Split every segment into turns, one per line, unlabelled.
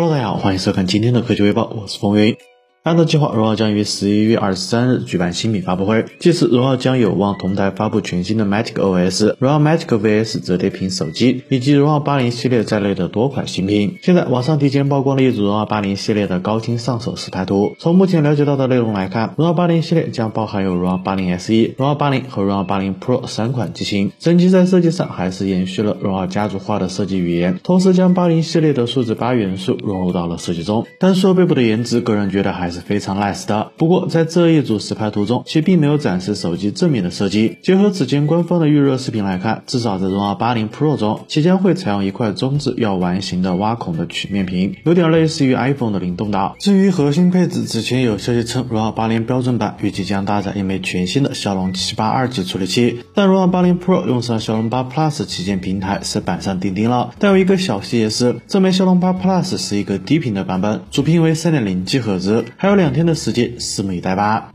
Hello，大家好，欢迎收看今天的科技微报，我是风云。按照计划，荣耀将于十一月二十三日举办新品发布会。届时，荣耀将有望同台发布全新的 Matic OS、荣耀 Matic VS 折叠屏手机以及荣耀八零系列在内的多款新品。现在，网上提前曝光了一组荣耀八零系列的高清上手实拍图。从目前了解到的内容来看，荣耀八零系列将包含有荣耀八零 SE、荣耀八零和荣耀八零 Pro 三款机型。整机在设计上还是延续了荣耀家族化的设计语言，同时将八零系列的数字八元素融入到了设计中。单说背部的颜值，个人觉得还是非常 nice 的。不过在这一组实拍图中，其并没有展示手机正面的设计。结合此前官方的预热视频来看，至少在荣耀八零 Pro 中，其将会采用一块中置要完形的挖孔的曲面屏，有点类似于 iPhone 的灵动岛。至于核心配置，此前有消息称，荣耀八零标准版预计将搭载一枚全新的骁龙七八二 G 处理器，但荣耀八零 Pro 用上骁龙八 Plus 旗舰平台是板上钉钉了。但有一个小细节是，这枚骁龙八 Plus 是一个低频的版本，主频为三点零 G 赫兹，还有两天的时间，拭目以待吧。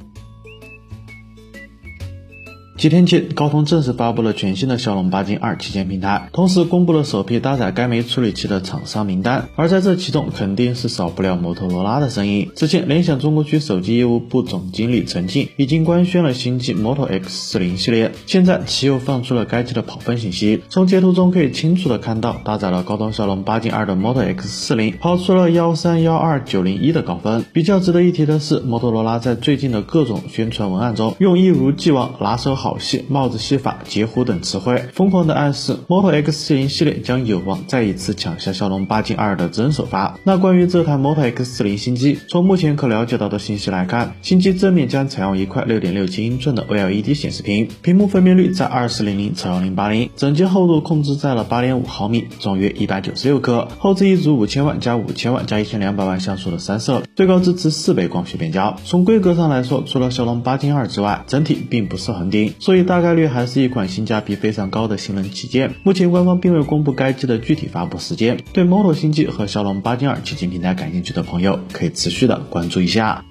几天前，高通正式发布了全新的骁龙八 Gen 二旗舰平台，同时公布了首批搭载该枚处理器的厂商名单。而在这其中，肯定是少不了摩托罗拉的身影。此前，联想中国区手机业务部总经理陈静已经官宣了新机 Moto X40 系列，现在其又放出了该机的跑分信息。从截图中可以清楚的看到，搭载了高通骁龙八 Gen 二的 Moto X40 跑出了幺三幺二九零一的高分。比较值得一提的是，摩托罗拉在最近的各种宣传文案中，用一如既往拿手好戏、帽子戏法、截胡等词汇，疯狂的暗示 Moto X40 系列将有望再一次抢下骁龙八 Gen 二的真首发。那关于这台 Moto X40 新机，从目前可了解到的信息来看，新机正面将采用一块六点六七英寸的 OLED 显示屏，屏幕分辨率在二四零零乘幺零八零，整机厚度控制在了八点五毫米，重约一百九十六克，后置一组五千万加五千万加一千两百万像素的三摄，最高支持四倍光学变焦。从规格上来说，除了骁龙八 Gen 二之外，整体并不是很顶，所以大。概率还是一款性价比非常高的性能旗舰。目前官方并未公布该机的具体发布时间。对 Moto 星际和骁龙八 Gen 二旗舰平台感兴趣的朋友，可以持续的关注一下。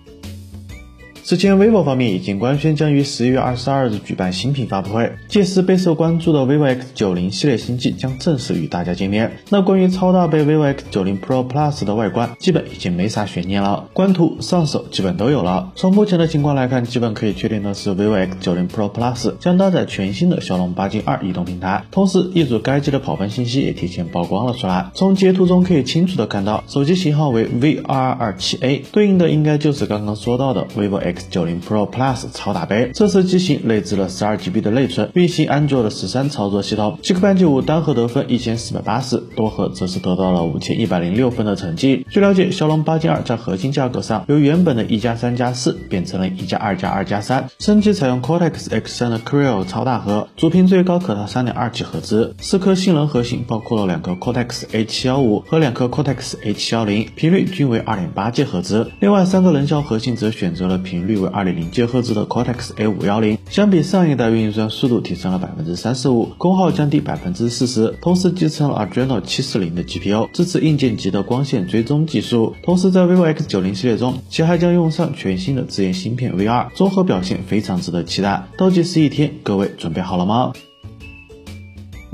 此前，vivo 方面已经官宣将于十一月二十二日举办新品发布会，届时备受关注的 vivo X 九零系列新机将正式与大家见面。那关于超大杯 vivo X 九零 Pro Plus 的外观，基本已经没啥悬念了，官图、上手基本都有了。从目前的情况来看，基本可以确定的是，vivo X 九零 Pro Plus 将搭载全新的骁龙八 Gen 二移动平台，同时一组该机的跑分信息也提前曝光了出来。从截图中可以清楚的看到，手机型号为 V 二二二七 A，对应的应该就是刚刚说到的 vivo X。X 九零 Pro Plus 超大杯，这次机型内置了十二 GB 的内存，运行安卓的十三操作系统。极客班级五单核得分一千四百八十，多核则是得到了五千一百零六分的成绩。据了解，骁龙八 Gen 二在核心价格上由原本的一加三加四变成了一加二加二加三，升级采用 Cortex X 三的 Creo 超大核，主频最高可达三点二 G 赫兹。四颗性能核心包括了两颗 Cortex A 七幺五和两颗 Cortex A 七幺零，频率均为二点八 G 赫兹。另外三个能效核心则选择了频。率为二点零 G 赫兹的 Cortex A 五幺零，相比上一代运算速度提升了百分之三十五，功耗降低百分之四十，同时集成了 Adreno 七四零的 GPU，支持硬件级的光线追踪技术。同时在 vivo X 九零系列中，其还将用上全新的自研芯片 V 二，综合表现非常值得期待。倒计时一天，各位准备好了吗？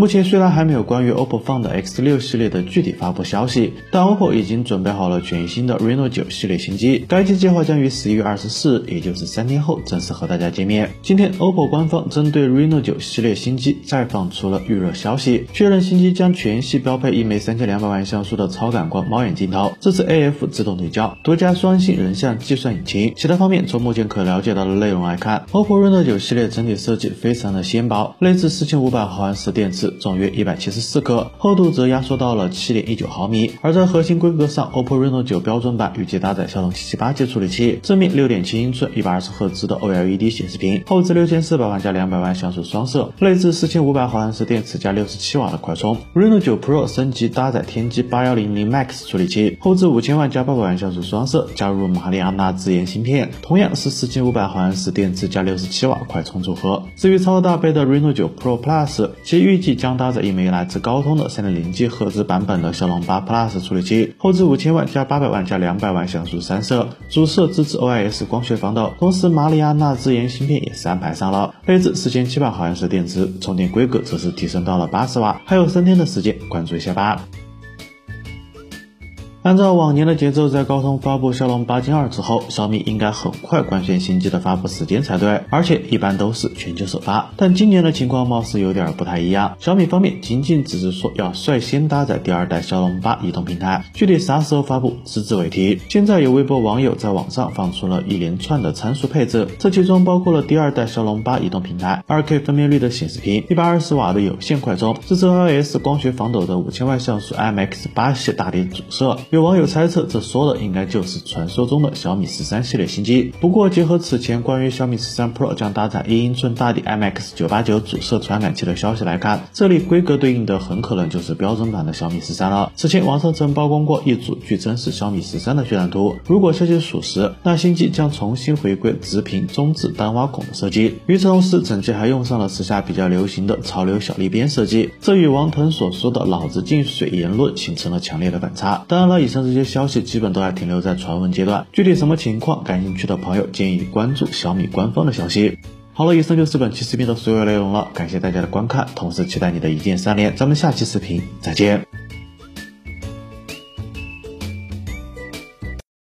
目前虽然还没有关于 OPPO Find X6 系列的具体发布消息，但 OPPO 已经准备好了全新的 Reno 9系列新机。该机计划将于十一月二十四日，也就是三天后正式和大家见面。今天，OPPO 官方针对 Reno 9系列新机再放出了预热消息，确认新机将全系标配一枚三千两百万像素的超感光猫眼镜头，支持 AF 自动对焦，独家双星人像计算引擎。其他方面，从目前可了解到的内容来看，OPPO Reno 9系列整体设计非常的纤薄，内置四千五百毫安时电池。重约一百七十四克，厚度则压缩到了七点一九毫米。而在核心规格上，OPPO Reno 9标准版预计搭载骁龙七七八 G 处理器，正面六点七英寸一百二十赫兹的 OLED 显示屏，后置六千四百万加两百万像素双摄，内置四千五百毫安时电池加六十七瓦的快充。Reno 9 Pro 升级搭载天玑八幺零零 Max 处理器，后置五千万加八百万像素双摄，加入马里亚纳自研芯片，同样是四千五百毫安时电池加六十七瓦快充组合。至于超大杯的 Reno 9 Pro Plus，其预计将搭载一枚来自高通的三点零 G 赫兹版本的骁龙八 Plus 处理器，后置五千万加八百万加两百万像素三摄，主摄支持 OIS 光学防抖，同时马里亚纳自研芯片也是安排上了，内置四千七百毫安时电池，充电规格则是提升到了八十瓦，还有三天的时间，关注一下吧。按照往年的节奏，在高通发布骁龙八 Gen 二之后，小米应该很快官宣新机的发布时间才对，而且一般都是全球首发。但今年的情况貌似有点不太一样，小米方面仅仅只是说要率先搭载第二代骁龙八移动平台，具体啥时候发布，只字未提。现在有微博网友在网上放出了一连串的参数配置，这其中包括了第二代骁龙八移动平台、2K 分辨率的显示屏、一百二十瓦的有线快充、支持 iOS 光学防抖的五千万像素 IMX 八系大底主摄。有网友猜测，这说的应该就是传说中的小米十三系列新机。不过，结合此前关于小米十三 Pro 将搭载一英寸大底 IMX 九八九主摄传感器的消息来看，这里规格对应的很可能就是标准版的小米十三了。此前网上曾曝光过一组据称是小米十三的渲染图，如果消息属实，那新机将重新回归直屏中置单挖孔的设计。与此同时，整机还用上了时下比较流行的潮流小立边设计，这与王腾所说的“老子进水”言论形成了强烈的反差。当然了。以上这些消息基本都还停留在传闻阶段，具体什么情况，感兴趣的朋友建议关注小米官方的消息。好了，以上就是本期视频的所有内容了，感谢大家的观看，同时期待你的一键三连，咱们下期视频再见。